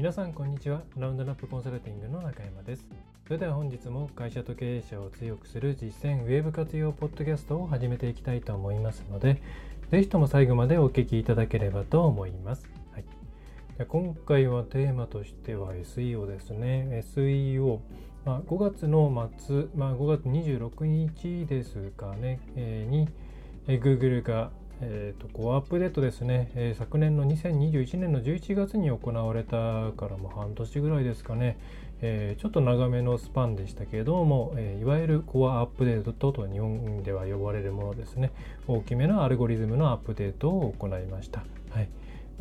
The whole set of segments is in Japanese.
皆さんこんにちは。ラウンドナップコンサルティングの中山です。それでは本日も会社と経営者を強くする実践ウェブ活用ポッドキャストを始めていきたいと思いますのでぜひとも最後までお聞きいただければと思います。はい。今回はテーマとしては SEO ですね。SEO。まあ、5月の末、まあ、5月26日ですかね、えー、に、えー、Google が、えーと、コアアップデートですね、えー、昨年の2021年の11月に行われたからも半年ぐらいですかね、えー、ちょっと長めのスパンでしたけれども、えー、いわゆるコアアップデートと日本では呼ばれるものですね、大きめのアルゴリズムのアップデートを行いました。はい。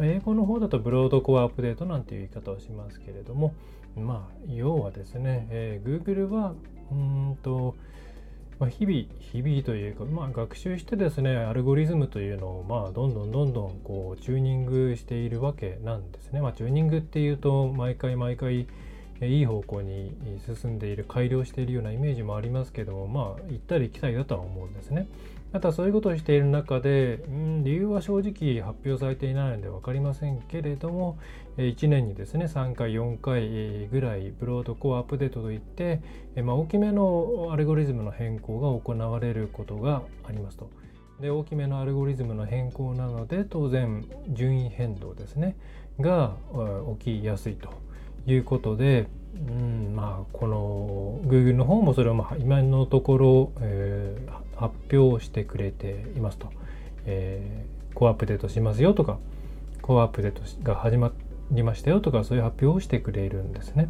英語の方だとブロードコアアップデートなんていう言い方をしますけれども、まあ、要はですね、えー、Google は、うんと、まあ、日々、日々というか、まあ、学習してですね、アルゴリズムというのを、まあ、どんどんどんどん、こう、チューニングしているわけなんですね。まあ、チューニングっていうと、毎回毎回、いい方向に進んでいる、改良しているようなイメージもありますけども、まあ、行ったり来たりだとは思うんですね。またそういうことをしている中で、うん、理由は正直発表されていないので分かりませんけれども1年にですね3回4回ぐらいブロードコアアップデートといって、まあ、大きめのアルゴリズムの変更が行われることがありますと。で大きめのアルゴリズムの変更なので当然順位変動ですねが起きやすいということでうんまあこの Google の方もそれをま今のところ、えー、発表してくれていますと、えー、コアアップデートしますよとかコアアップデートが始まってりましたよとかそういう発表をしてくれるんですね。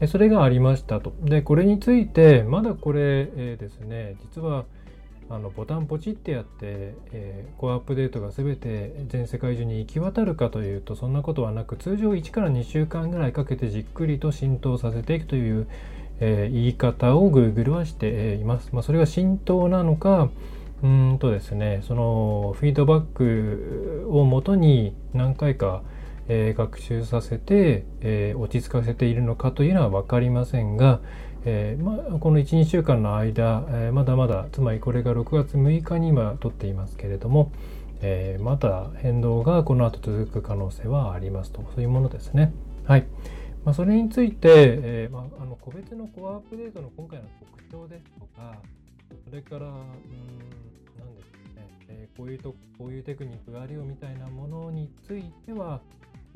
でそれがありましたと。でこれについてまだこれ、えー、ですね実はあのボタンポチってやって、えー、コアアップデートが全て全世界中に行き渡るかというとそんなことはなく通常1から2週間ぐらいかけてじっくりと浸透させていくという、えー、言い方を Google はしています。まあ、それが浸透なのかうんとですねそのフィードバックをもとに何回か、えー、学習させて、えー、落ち着かせているのかというのは分かりませんが、えー、ま、この12週間の間、え、まだまだつまりこれが6月6日に今撮っていますけれども、え、まだ変動がこの後続く可能性はありますとそういうものですね。はいまあ、それについて、えまあ、の個別のコアアップデートの今回の特徴ですとかそれからうん何ですかね、えこういうとこういうテクニックがあるよみたいなものについては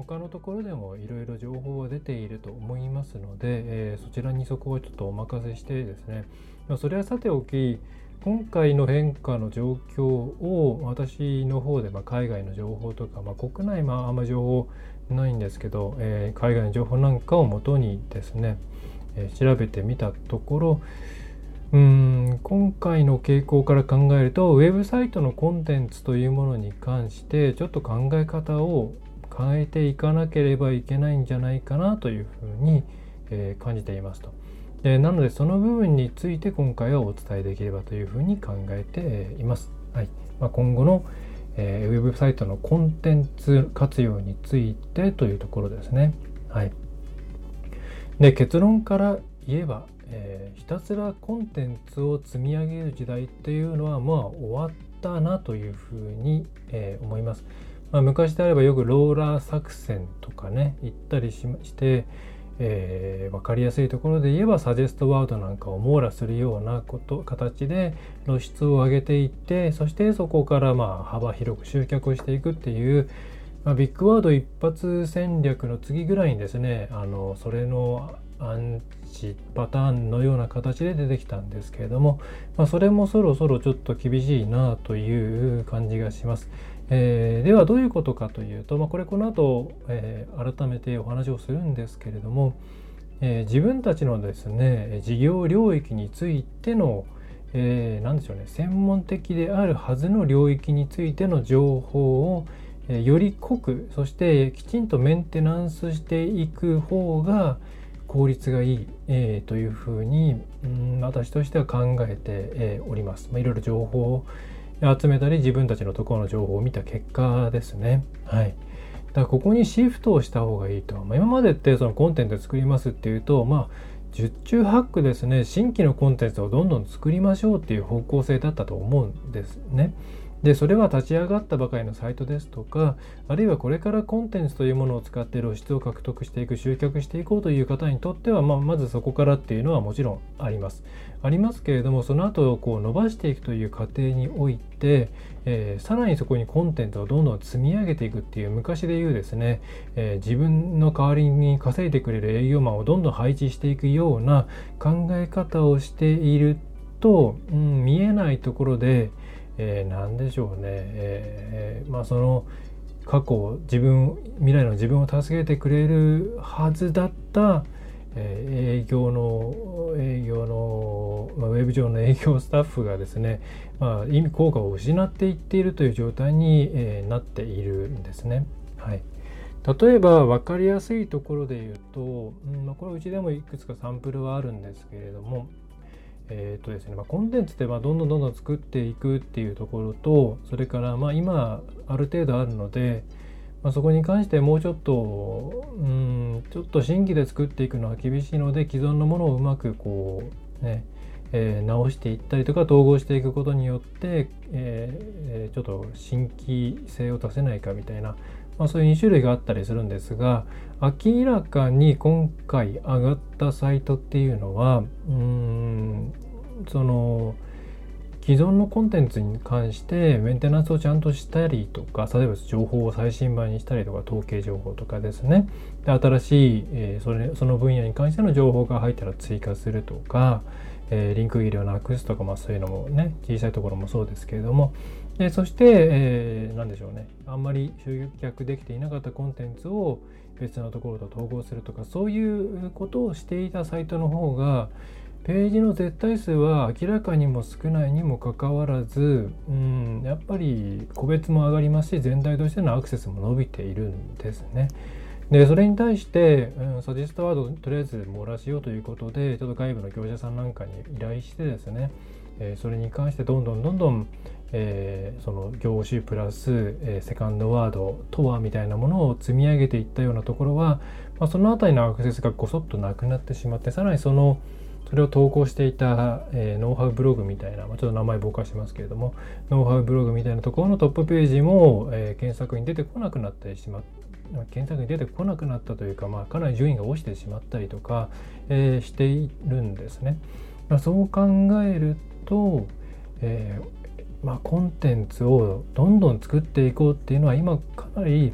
他のところでもいろいろ情報は出ていると思いますので、えー、そちらにそこはちょっとお任せしてですね、まあ、それはさておき今回の変化の状況を私の方で、まあ、海外の情報とか、まあ、国内まああんま情報ないんですけど、えー、海外の情報なんかをもとにですね、えー、調べてみたところうん今回の傾向から考えるとウェブサイトのコンテンツというものに関してちょっと考え方を変えていかなければいけないんじゃないかなというふうに、えー、感じていますと。え、なのでその部分について今回はお伝えできればというふうに考えています。はいまあ、今後の、えー、ウェブサイトのコンテンツ活用についてというところですね。はい、で結論から言えば、えー、ひたすらコンテンツを積み上げる時代っていうのはまあ終わったなというふうに、えー、思います。まあ、昔であればよくローラー作戦とかね言ったりしして、えー、分かりやすいところで言えばサジェストワードなんかを網羅するようなこと形で露出を上げていってそしてそこからまあ幅広く集客をしていくっていう、まあ、ビッグワード一発戦略の次ぐらいにですねあのそれのアンチパターンのような形で出てきたんですけれども、まあ、それもそろそろちょっと厳しいなという感じがします。えー、ではどういうことかというと、まあ、これこの後、えー、改めてお話をするんですけれども、えー、自分たちのですね事業領域についての、えー、何でしょうね専門的であるはずの領域についての情報を、えー、より濃くそしてきちんとメンテナンスしていく方が効率がいい、えー、というふうに、うん、私としては考えて、えー、おります。まあ、いろいろ情報を集めたり自分たちのところの情報を見た結果ですね。はい。だからここにシフトをした方がいいと。まあ、今までってそのコンテンツ作りますっていうと、まあ、十中八九ですね、新規のコンテンツをどんどん作りましょうっていう方向性だったと思うんですね。でそれは立ち上がったばかりのサイトですとかあるいはこれからコンテンツというものを使って露出を獲得していく集客していこうという方にとっては、まあ、まずそこからっていうのはもちろんあります。ありますけれどもその後こう伸ばしていくという過程において、えー、さらにそこにコンテンツをどんどん積み上げていくっていう昔で言うですね、えー、自分の代わりに稼いでくれる営業マンをどんどん配置していくような考え方をしていると、うん、見えないところでえー、何でしょうね、えー、まあその過去自分未来の自分を助けてくれるはずだった、えー、営業の営業の、まあ、ウェブ上の営業スタッフがですね、まあ、意味効果を失っていっているという状態に、えー、なっているんですね。はい、例えば分かりやすいところで言うと、うんまあ、これうちでもいくつかサンプルはあるんですけれどもえーとですねまあ、コンテンツってまあどんどんどんどん作っていくっていうところとそれからまあ今ある程度あるので、まあ、そこに関してもうちょっとうんちょっと新規で作っていくのは厳しいので既存のものをうまくこうね、えー、直していったりとか統合していくことによって、えー、ちょっと新規性を出せないかみたいな、まあ、そういう2種類があったりするんですが明らかに今回上がったサイトっていうのはうんその既存のコンテンツに関してメンテナンスをちゃんとしたりとか例えば情報を最新版にしたりとか統計情報とかですね。で新しい、えー、それその分野に関しての情報が入ったら追加するとか、えー、リンク切りをなくすとか、まあ、そういうのもね小さいところもそうですけれどもでそして、えー、何でしょうねあんまり集客できていなかったコンテンツを別のところと統合するとかそういうことをしていたサイトの方がページの絶対数は明らかにも少ないにもかかわらず、うん、やっぱり個別も上がりますし全体としてのアクセスも伸びているんですね。でそれに対して、うん、サジェストワードをとりあえず網羅しようということでちょっと外部の業者さんなんかに依頼してですね、え、それに関してどんどんどんどん、えー、その業種プラス、え、セカンドワードとはみたいなものを積み上げていったようなところは、まあ、その辺りのアクセスがごそっとなくなってしまってさらにそのそれを投稿していた、えー、ノウハウブログみたいな、ま、ちょっと名前ぼかしてますけれどもノウハウブログみたいなところのトップページも、えー、検索に出てこなくなってしまっ検索に出てこなくなったというか、まあ、かなり順位が落ちてしまったりとか、えー、しているんですね。まあ、そう考えると、えー、まあ、コンテンツをどんどん作っていこうっていうのは今かなり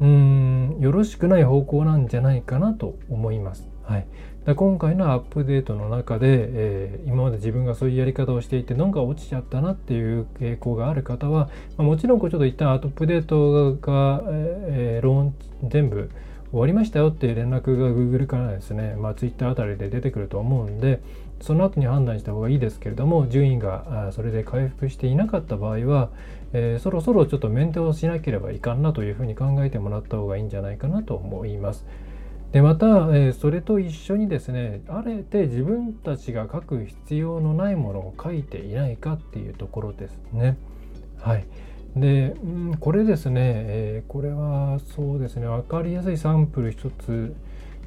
うんよろしくない方向なんじゃないかなと思います。はい、で今回のアップデートの中で、えー、今まで自分がそういうやり方をしていてなんか落ちちゃったなっていう傾向がある方は、まあ、もちろんこうちょっと一旦アップデートが、えー、ローン全部終わりましたよっていう連絡が Google からですね、まあ、Twitter あたりで出てくると思うんでその後に判断した方がいいですけれども順位がそれで回復していなかった場合は、えー、そろそろちょっとメンテをしなければいかんなというふうに考えてもらった方がいいんじゃないかなと思います。でまた、えー、それと一緒にですねあえて自分たちが書く必要のないものを書いていないかっていうところですね。はい、で、うん、これですね、えー、これはそうですね分かりやすいサンプル一つ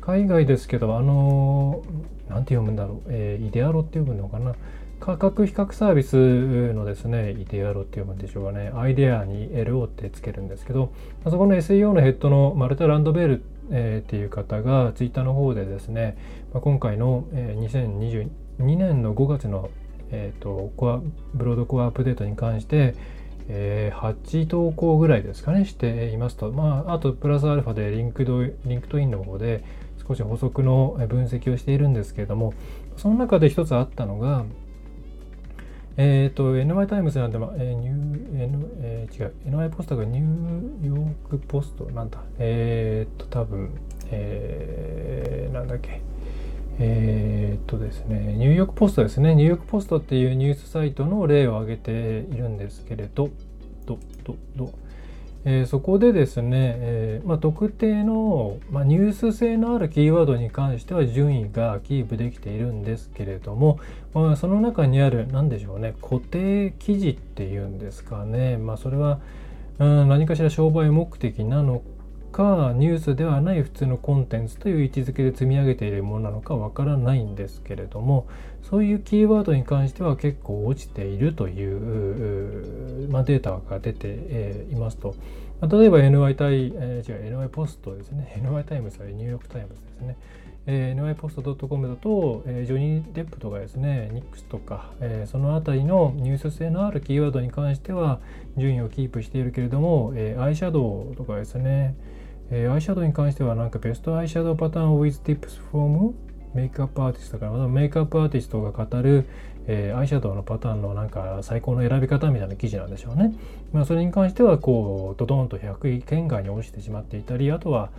海外ですけどあの何て読むんだろう、えー、イデアロって読むのかな。価格比較サービスのですね、イデアロって読むんでしょうかね、アイデアに LO ってつけるんですけど、そこの SEO のヘッドのマルタ・ランドベールえー、っていう方がツイッターの方でですね、まあ、今回の、えー、2022年の5月の、えーと、コアブロードコアアップデートに関して、えー、8投稿ぐらいですかねしていますと、まあ、あとプラスアルファでリンクド LinkedIn の方で少し補足の分析をしているんですけれどもその中で一つあったのがえっ、ー、と、NY タイムズなんで、ま、えー、ニュー、N えー、違う、NY ポストがニューヨークポストなんだ。えっ、ー、と、多分、えー、なんだっけ。えっとですね、ニューヨークポストですね。ニューヨークポストっていうニュースサイトの例を挙げているんですけれど、ど、ど、ど、えー、そこでですね、えー、まあ、特定の、まあ、ニュース性のあるキーワードに関しては順位がキープできているんですけれども、まあ、その中にある何でしょうね固定記事っていうんですかね、ま、それは、うん、何かしら商売目的なのかニュースではない普通のコンテンツという位置づけで積み上げているものなのかわからないんですけれどもそういうキーワードに関しては結構落ちているという、まあ、データが出て、えいますと、まあ、例えば NY タイ、えー、違う NY ポストですね。NY タイムズはニューヨークタイムズですね。えー、NY ポスト .com だと、えー、ジョニー・デップとかですね、ニックスとか、えー、そのあたりのニュース性のあるキーワードに関しては順位をキープしているけれども、えー、アイシャドウとかですね、えー、アイシャドウに関してはなんかベストアイシャドウパターン with tips from メイクアップアーティストからメイクアップアーティストが語る、えー、アイシャドウのパターンのなんか最高の選び方みたいな記事なんでしょうね。まあ、それに関してはこうドドンと100位圏外に落ちてしまっていたりあとは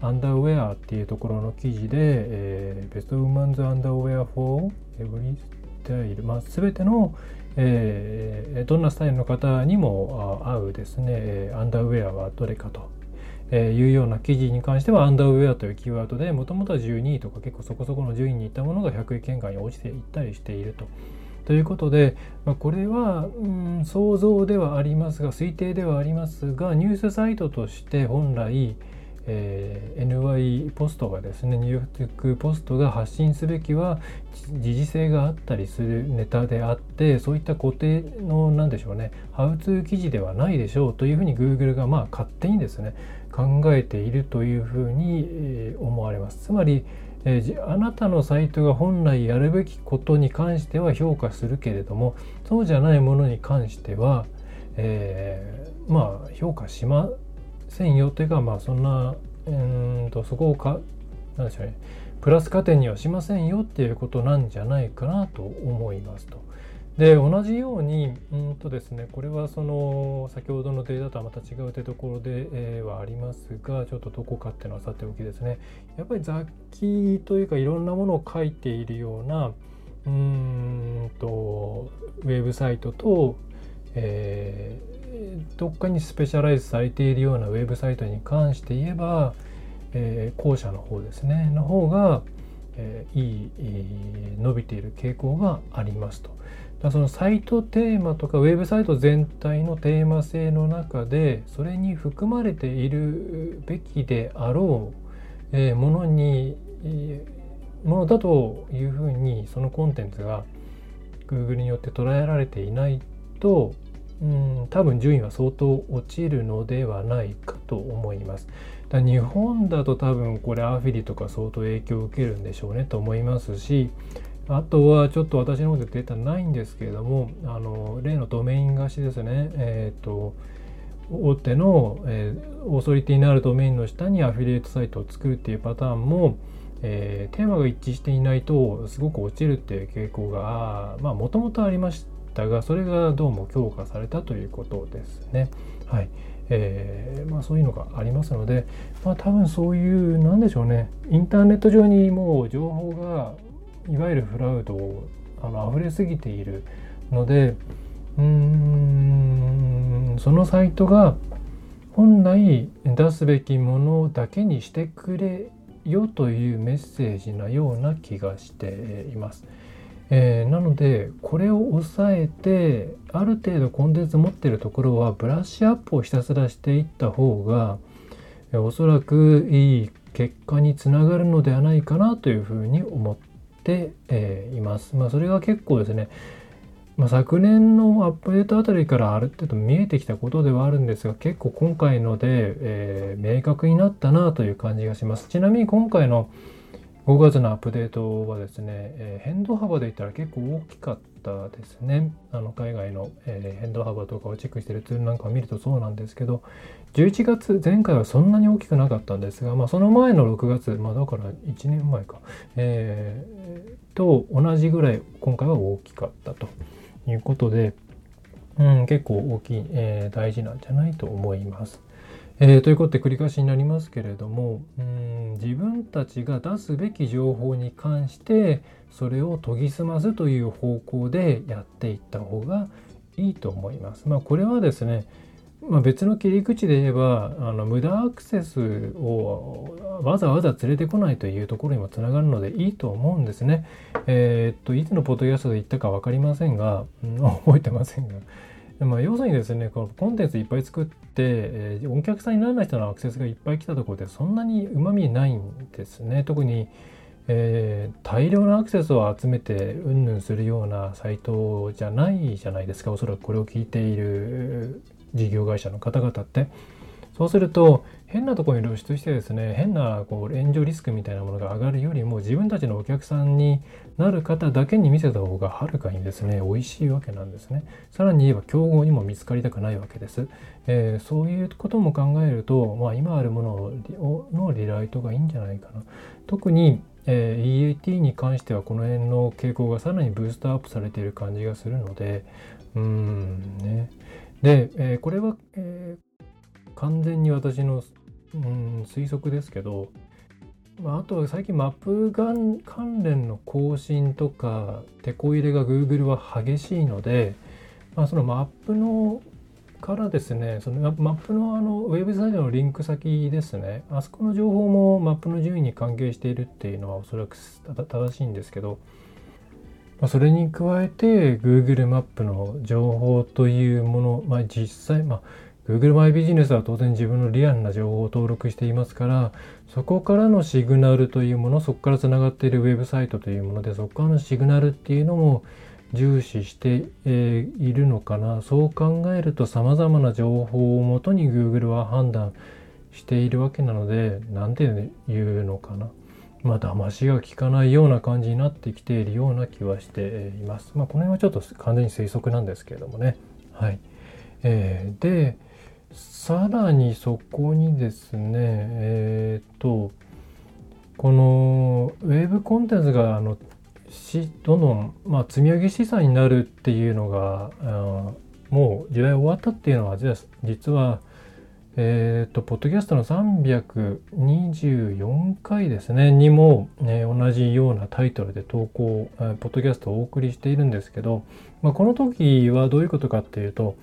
アンダーウェアっていうところの記事で、えー、ベストウーマンズアンダーウェア for every style、まあ、全ての、えー、どんなスタイルの方にも合うですねアンダーウェアはどれかとえー、いうような記事に関してはアンダーウェアというキーワードでもともとは12位とか結構そこそこの順位にいったものが100位圏外に落ちていったりしていると。ということで、まあ、これは、うん、想像ではありますが推定ではありますがニュースサイトとして本来、えー、NY ポストがですねニューヨークポストが発信すべきは時事性があったりするネタであってそういった固定の何でしょうねハウツー記事ではないでしょうというふうに Google がまあ勝手にですね考えているというふうに思われます。つまり、えー、あなたのサイトが本来やるべきことに関しては評価するけれどもそうじゃないものに関しては、えー、まあ評価しませんよというかまあそんなうんとそこをかなんでしょうねプラス加点にはしませんよっていうことなんじゃないかなと思いますと。で同じようにうんとですねこれはその先ほどのデータとはまた違うというところで、えー、はありますがちょっとどこかっていうのはさておきですねやっぱり雑記というかいろんなものを書いているようなうんとウェブサイトと、えー、どっかにスペシャライズされているようなウェブサイトに関して言えば、えー、後者の方ですねの方が、えー、いい、えー、伸びている傾向がありますと。だそのサイトテーマとかウェブサイト全体のテーマ性の中でそれに含まれているべきであろう、えー、ものに、えー、ものだというふうにそのコンテンツが Google によって捉えられていないとうん多分順位は相当落ちるのではないかと思います。だ日本だと多分これアフィリとか相当影響を受けるんでしょうねと思いますしあとはちょっと私の方でデータないんですけれどもあの例のドメイン貸しですねえっ、ー、と大手の、えー、オーソリティのあるドメインの下にアフィリエイトサイトを作るっていうパターンも、えー、テーマが一致していないとすごく落ちるっていう傾向がまあもともとありましたがそれがどうも強化されたということですね。はいえーまあ、そういうのがありますので、まあ、多分そういうなんでしょうねインターネット上にもう情報がいわゆるフラウドをあの溢れすぎているのでうーんそのサイトが本来出すべきものだけにしてくれよというメッセージなような気がしています。えー、なのでこれを抑えてある程度コンテンツ持ってるところはブラッシュアップをひたすらしていった方がおそらくいい結果につながるのではないかなというふうに思ってて、え、います。まあ、それが結構ですね、まあ、昨年のアップデートあたりからある程度見えてきたことではあるんですが結構今回ので、えー、明確になったなという感じがします。ちなみに今回の5月のアップデートはですね、えー、変動幅で言ったら結構大きかったですね。あの海外の、えー、変動幅とかをチェックしてるツールなんかを見るとそうなんですけど、11月、前回はそんなに大きくなかったんですが、まあ、その前の6月、まあ、だから1年前か、えー、と同じぐらい今回は大きかったということで、うん、結構大きい、えー、大事なんじゃないと思います。えー、ということで繰り返しになりますけれどもうん自分たちが出すべき情報に関してそれを研ぎ澄ますという方向でやっていった方がいいと思います。まあ、これはですねまあ、別の切り口で言えばあの無駄アクセスをわざわざ連れてこないというところにもつながるのでいいと思うんですね。えー、っといつのポッドキャストで言ったか分かりませんが、うん、覚えてませんが。まあ、要するにですね、このコンテンツいっぱい作って、えー、お客さんにならない人のアクセスがいっぱい来たところでそんなにうまみないんですね。特に、えー、大量のアクセスを集めてうんぬんするようなサイトじゃないじゃないですか。おそらくこれを聞いている事業会社の方々って。そうすると変なところに露出してですね変なこう炎上リスクみたいなものが上がるよりも自分たちのお客さんになる方だけに見せた方がはるかにですね美味しいわけなんですね。さらに言えば競合にも見つかりたくないわけです、えー、そういうことも考えると、まあ、今あるもののリライトがいいんじゃないかな。特にえー、EAT に関してはこの辺の傾向がさらにブーストアップされている感じがするのでうんね。で、えー、これは、えー、完全に私の、うん、推測ですけど、まあ、あとは最近マップ関連の更新とか手こ入れが Google は激しいので、まあ、そのマップのからですね、そのマップのあのウェブサイトのリンク先ですね、あそこの情報もマップの順位に関係しているっていうのはおそらく正しいんですけど、まあ、それに加えて Google マップの情報というもの、まあ、実際、まあ、Google マイビジネスは当然自分のリアルな情報を登録していますからそこからのシグナルというものそこからつながっているウェブサイトというものでそこからのシグナルっていうのも重視してえいるのかなそう考えるとさまざまな情報をもとに Google は判断しているわけなので何て言うのかなまあ、騙しが効かないような感じになってきているような気はしています。まあ、この辺はちょっと完全に推測なんですけれどもね。はい。えー、で、さらにそこにですね、えっ、ー、と、このウェブコンテンツがあのしどんどん、まあ、積み上げ資産になるっていうのがもう時代終わったっていうのは実はえっ、ー、と、ポッドキャストの324回ですね、にも、ね、同じようなタイトルで投稿、ポッドキャストをお送りしているんですけど、まあ、この時はどういうことかっていうと、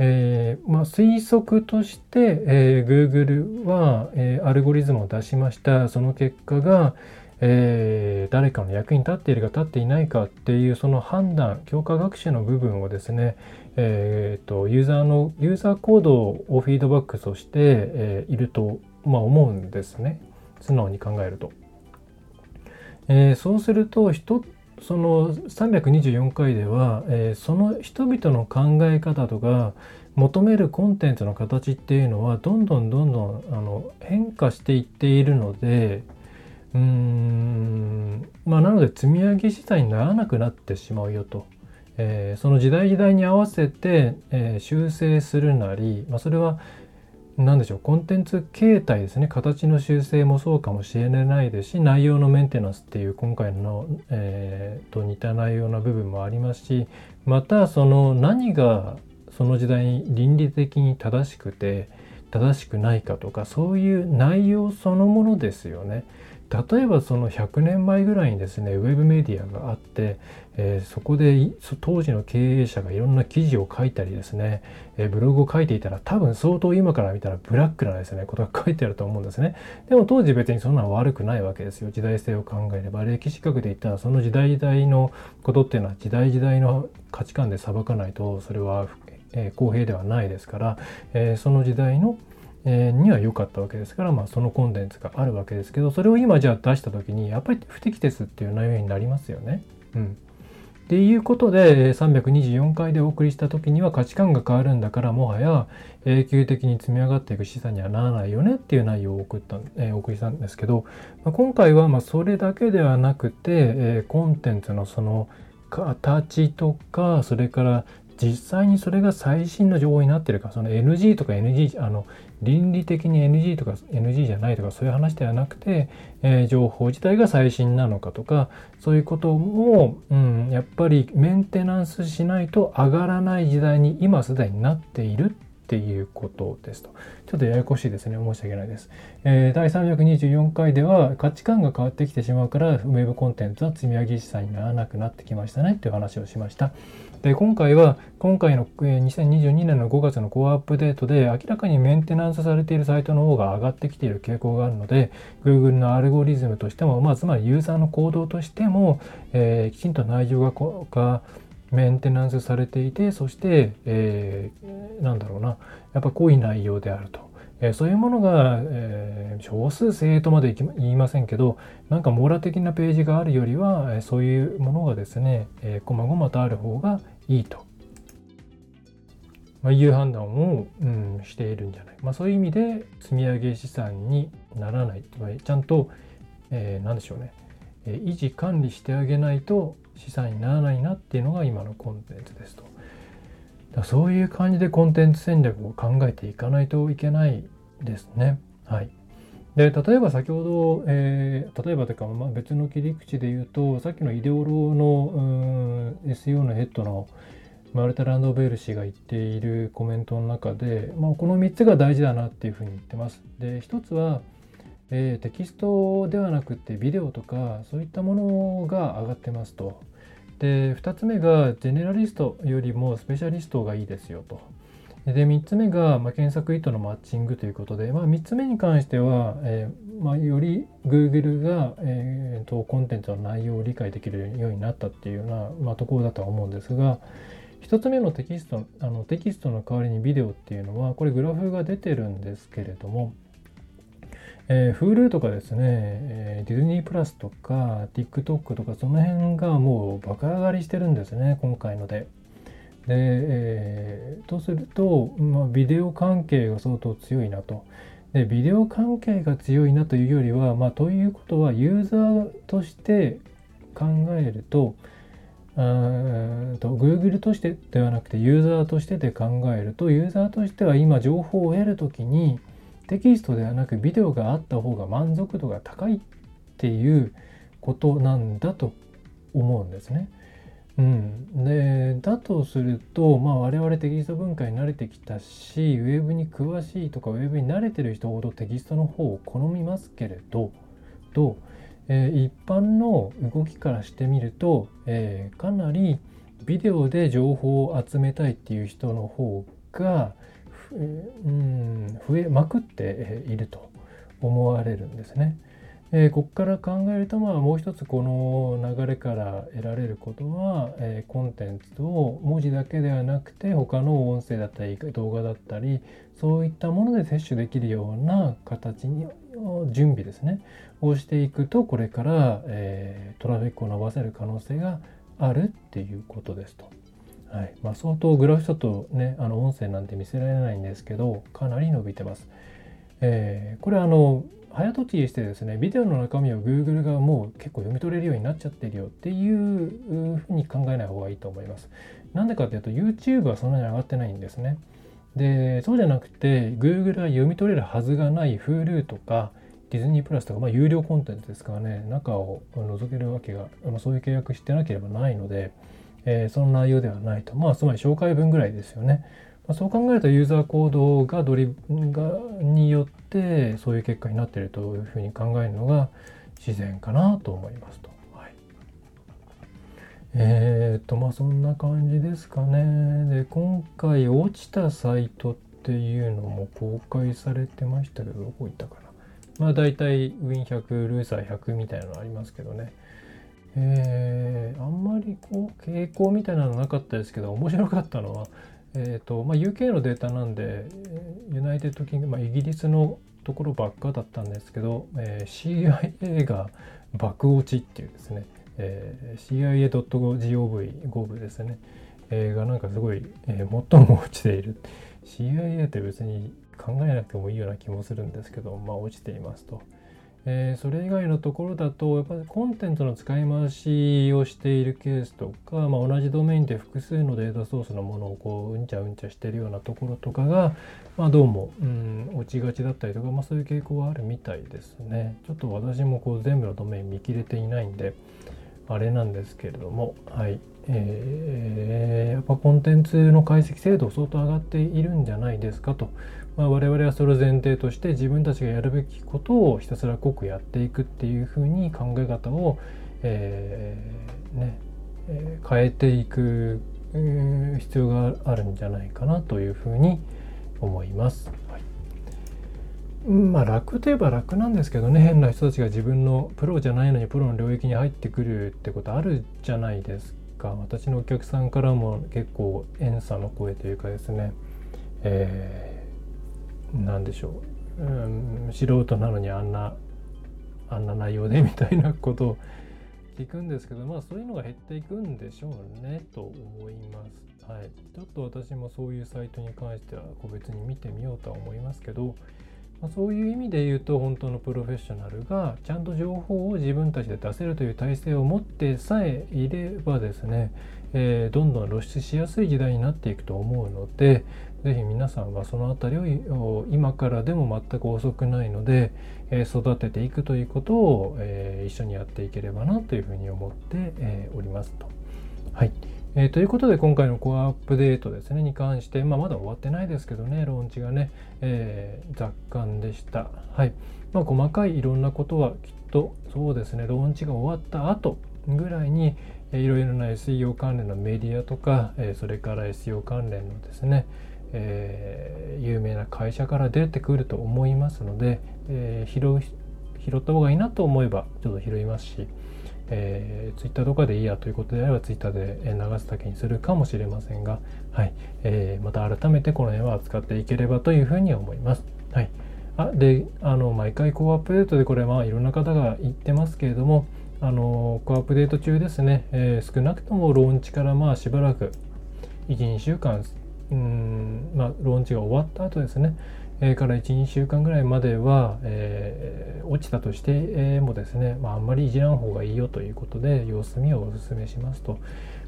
えーまあ、推測として、えー、Google は、えー、アルゴリズムを出しました。その結果が、えー、誰かの役に立っているか立っていないかっていうその判断強化学習の部分をですね、えーと、ユーザーのユーザーコードをフィードバックとして、えー、いると、まあ、思うんですね素直に考えると。えー、そうすると人その324回では、えー、その人々の考え方とか求めるコンテンツの形っていうのはどんどんどんどんあの変化していっているのでうーんまあなので積み上げ自体にならなくなってしまうよと。えー、その時代時代に合わせて、えー、修正するなり、まあ、それは何でしょうコンテンツ形態ですね形の修正もそうかもしれないですし内容のメンテナンスっていう今回の、えー、と似た内容な部分もありますしまたその何がその時代に倫理的に正しくて正しくないかとかそういう内容そのものですよね。例えばその100年前ぐらいにですねウェブメディアがあって、えー、そこで当時の経営者がいろんな記事を書いたりですね、えー、ブログを書いていたら多分相当今から見たらブラックなですねことが書いてあると思うんですね。でも当時別にそんなの悪くないわけですよ。時代性を考えれば歴史学で言ったらその時代時代のことっていうのは時代時代の価値観で裁かないとそれは、えー、公平ではないですから、えその時代の、には良かったわけですから、まあ、そのコンテンツがあるわけですけどそれを今じゃあ出した時にやっぱり不適切っていう内容になりますよね。うん、っていうことで324回でお送りした時には価値観が変わるんだからもはや永久的に積み上がっていく資産にはならないよねっていう内容を送った、え、お送りしたんですけど、まあ、今回はまそれだけではなくて、え、コンテンツのその形とかそれから実際にそれが最新の情報になってるかその NG とか NG あの倫理的に NG とか NG じゃないとかそういう話ではなくて、えー、情報自体が最新なのかとかそういうことも、うん、やっぱりメンテナンスしないと上がらない時代に今すでになっているっていうことですと。ちょっとややこしいですね。申し訳ないです。えー、第324回では価値観が変わってきてしまうから、ウェブコンテンツは積み上げ資産にならなくなってきましたねっていう話をしました。で、今回は、今回の2022年の5月のコアアップデートで明らかにメンテナンスされているサイトの方が上がってきている傾向があるので、Google のアルゴリズムとしても、まあ、つまりユーザーの行動としても、えー、きちんと内容ががメンテナンスされていて、そして、えー、なんだろうな、やっぱ濃い内容であると。え、そういうものが、えー、少数生とまで言いませんけど、なんか網羅的なページがあるよりは、えそういうものがですね、えー、細々とある方がいいと。まあ、いう判断を、うん、しているんじゃない。まあ、そういう意味で積み上げ資産にならない。ちゃんと、えー、何でしょうね、え、維持管理してあげないと資産にならないなっていうのが今のコンテンツですと。だそういう感じでコンテンツ戦略を考えていかないといけないですね。はい。で例えば先ほど、えー、例えばというか、まあ、別の切り口で言うとさっきのイデオロのうん SEO のヘッドのマルタ・ランドベール氏が言っているコメントの中で、まあ、この3つが大事だなっていうふうに言ってます。で1つはえー、テキストではなくてビデオとかそういったものが上がってますと。で2つ目がジェネラリストよりもスペシャリストがいいですよと。で3つ目が、まあ、検索意図のマッチングということで、まあ、3つ目に関しては、えー、まあ、より Google が、えーと、コンテンツの内容を理解できるようになったっていうような、ま、ところだとは思うんですが1つ目のテキストあのテキストの代わりにビデオっていうのはこれグラフが出てるんですけれどもえー、Hulu とかですね、えー、ディズニープラスとか TikTok とかその辺がもう爆上がりしてるんですね今回ので。で、えー、とすると、まあ、ビデオ関係が相当強いなと。でビデオ関係が強いなというよりは、まあ、ということはユーザーとして考えるとあと Google としてではなくてユーザーとしてで考えるとユーザーとしては今情報を得るときにテキストではなくビデオがあった方が満足度が高いっていうことなんだと思うんですね。うん、でだとすると、まあ、我々テキスト文化に慣れてきたしウェブに詳しいとかウェブに慣れてる人ほどテキストの方を好みますけれどと、えー、一般の動きからしてみると、えー、かなりビデオで情報を集めたいっていう人の方が、うん増えまくっていると思われるんですね。えー、ここから考えると、まあ、もう一つこの流れから得られることは、えー、コンテンツを文字だけではなくて他の音声だったり動画だったりそういったもので摂取できるような形に準備ですねをしていくとこれから、えー、トラフィックを伸ばせる可能性があるっていうことですと。はいまあ、相当グラフちょっとねあの音声なんて見せられないんですけどかなり伸びてます。えー、これあの早とちりしてですねビデオの中身を Google がもう結構読み取れるようになっちゃってるよっていうふうに考えない方がいいと思います。なんでかっていうと YouTube はそんなに上がってないんですね。でそうじゃなくて Google が読み取れるはずがない Hulu とかディズニープラスとか、まあ、有料コンテンツですからね中を覗けるわけが、まあ、そういう契約してなければないのでえー、その内容ではないと。まあ、つまり紹介文ぐらいですよね。まあ、そう考えるとユーザー行動がドリがによってそういう結果になっているというふうに考えるのが自然かなと思いますと。はい、えっ、とまあそんな感じですかね。で今回落ちたサイトっていうのも公開されてましたけどどこ行ったかな。まあ大体ウィン100ルーサー100みたいなのありますけどね。えー、あんまりこう傾向みたいなのなかったですけど面白かったのは、えーとまあ、UK のデータなんで United King、まあ、イギリスのところばっかだったんですけど、えー、CIA が爆落ちっていうですね、えー、 CIA.gov ですね、えー、がなんかすごい、えー、最も落ちている CIA って別に考えなくてもいいような気もするんですけどまあ落ちていますと。えー、それ以外のところだとやっぱりコンテンツの使い回しをしているケースとか、まあ、同じドメインで複数のデータソースのものをこううんちゃうんちゃしてるようなところとかが、まあ、どうも、うん、落ちがちだったりとか、まあ、そういう傾向はあるみたいですね。ちょっと私もこう全部のドメイン見切れていないんであれなんですけれども、はいえー、やっぱコンテンツの解析精度相当上がっているんじゃないですかと、まあ、我々はそれを前提として自分たちがやるべきことをひたすら濃くやっていくっていうふうに考え方を、えー、ねえー、変えていく、必要があるんじゃないかなというふうに思います。はいまあ楽といえば楽なんですけどね変な人たちが自分のプロじゃないのにプロの領域に入ってくるってことあるじゃないですか私のお客さんからも結構遠さの声というかですね、えー、何でしょう、うん、素人なのにあんなあんな内容でみたいなことを聞くんですけどまあそういうのが減っていくんでしょうねと思います。はい、ちょっと私もそういうサイトに関しては個別に見てみようとは思いますけど、まあ、そういう意味で言うと本当のプロフェッショナルがちゃんと情報を自分たちで出せるという体制を持ってさえいればですね、えー、どんどん露出しやすい時代になっていくと思うので是非皆さんはその辺りを今からでも全く遅くないので、えー、育てていくということを、えー、一緒にやっていければなというふうに思って、えおりますと。はいえー、ということで今回のコアアップデートですねに関して、まあ、まだ終わってないですけどねローンチがね、えー、雑感でした。はいまあ、細かいいろんなことはきっとそうですねローンチが終わった後ぐらいにいろいろな SEO 関連のメディアとか、えー、それから SEO 関連のですね、えー、有名な会社から出てくると思いますので、えー、拾う拾った方がいいなと思えばちょっと拾いますし、えー、ツイッターとかでいいやということであればツイッターで流すだけにするかもしれませんが、はい。えー、また改めてこの辺は扱っていければというふうに思います。はい、あであの毎回コアアップデートでこれまあいろんな方が言ってますけれどもあのコアアップデート中ですね、えー、少なくともローンチからまあしばらく12週間うんまあローンチが終わった後ですね。えー、から12週間ぐらいまでは、えー、落ちたとしてもですね、まあ、あんまりいじらん方がいいよということで様子見をお勧めしますと、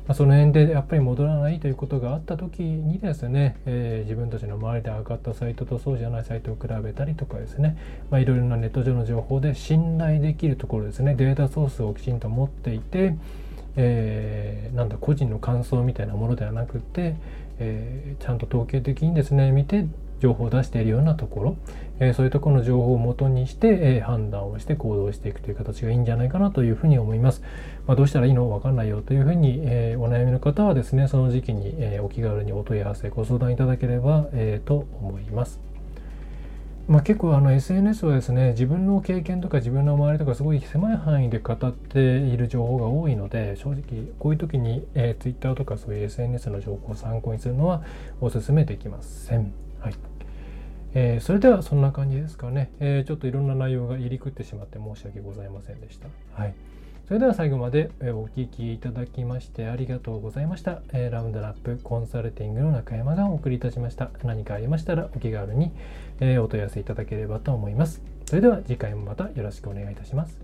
まあ、その辺でやっぱり戻らないということがあった時にですね、えー、自分たちの周りで上がったサイトとそうじゃないサイトを比べたりとかですね、いろいろなネット上の情報で信頼できるところですね。データソースをきちんと持っていて、えー、なんだ個人の感想みたいなものではなくて、えー、ちゃんと統計的にですね見て情報を出しているようなところ、えー、そういうところの情報をもとにして、えー、判断をして行動していくという形がいいんじゃないかなというふうに思います。まあ、どうしたらいいのわかんないよというふうに、えー、お悩みの方はですね、その時期に、えお気軽にお問い合わせ、ご相談いただければ、えと思います。まあ、結構あの SNS はですね自分の経験とか自分の周りとかすごい狭い範囲で語っている情報が多いので正直こういう時に、えー、Twitter とかそういう SNS の情報を参考にするのはお勧めできません。はいえー、それではそんな感じですかね、えー、ちょっといろんな内容が入りくってしまって申し訳ございませんでした。はい。それでは最後までお聴きいただきましてありがとうございました。えー、ラウンドラップコンサルティングの中山がお送りいたしました。何かありましたらお気軽に、えお問い合わせいただければと思います。それでは次回もまたよろしくお願いいたします。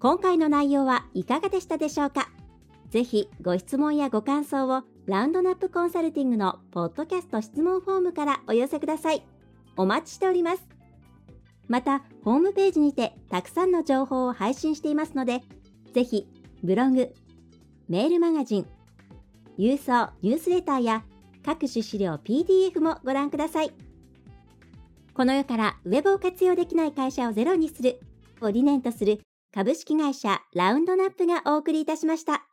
今回の内容はいかがでしたでしょうか？ぜひご質問やご感想をラウンドナップコンサルティングのポッドキャスト質問フォームからお寄せください。お待ちしております。また、ホームページにてたくさんの情報を配信していますので、ぜひ、ブログ、メールマガジン、郵送ニュースレターや各種資料 PDF もご覧ください。この世からウェブを活用できない会社をゼロにするを理念とする株式会社ラウンドナップがお送りいたしました。